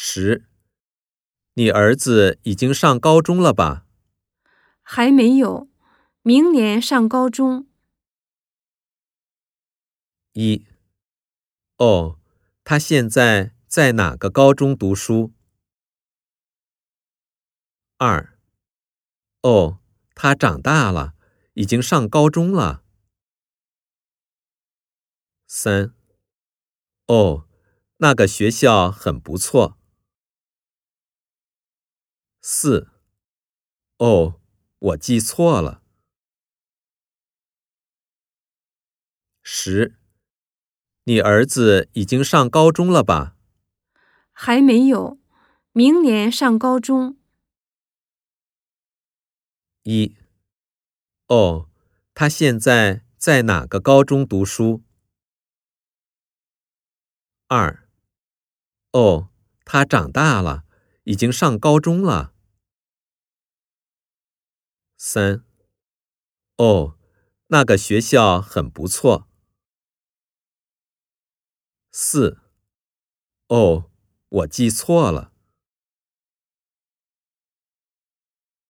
十，你儿子已经上高中了吧？还没有，明年上高中。一，哦，他现在在哪个高中读书？二，哦，他长大了，已经上高中了。三，哦，那个学校很不错。四，哦，我记错了。十，你儿子已经上高中了吧？还没有，明年上高中。一，哦，他现在在哪个高中读书？二，哦，他长大了，已经上高中了。三，哦，那个学校很不错。四，哦，我记错了。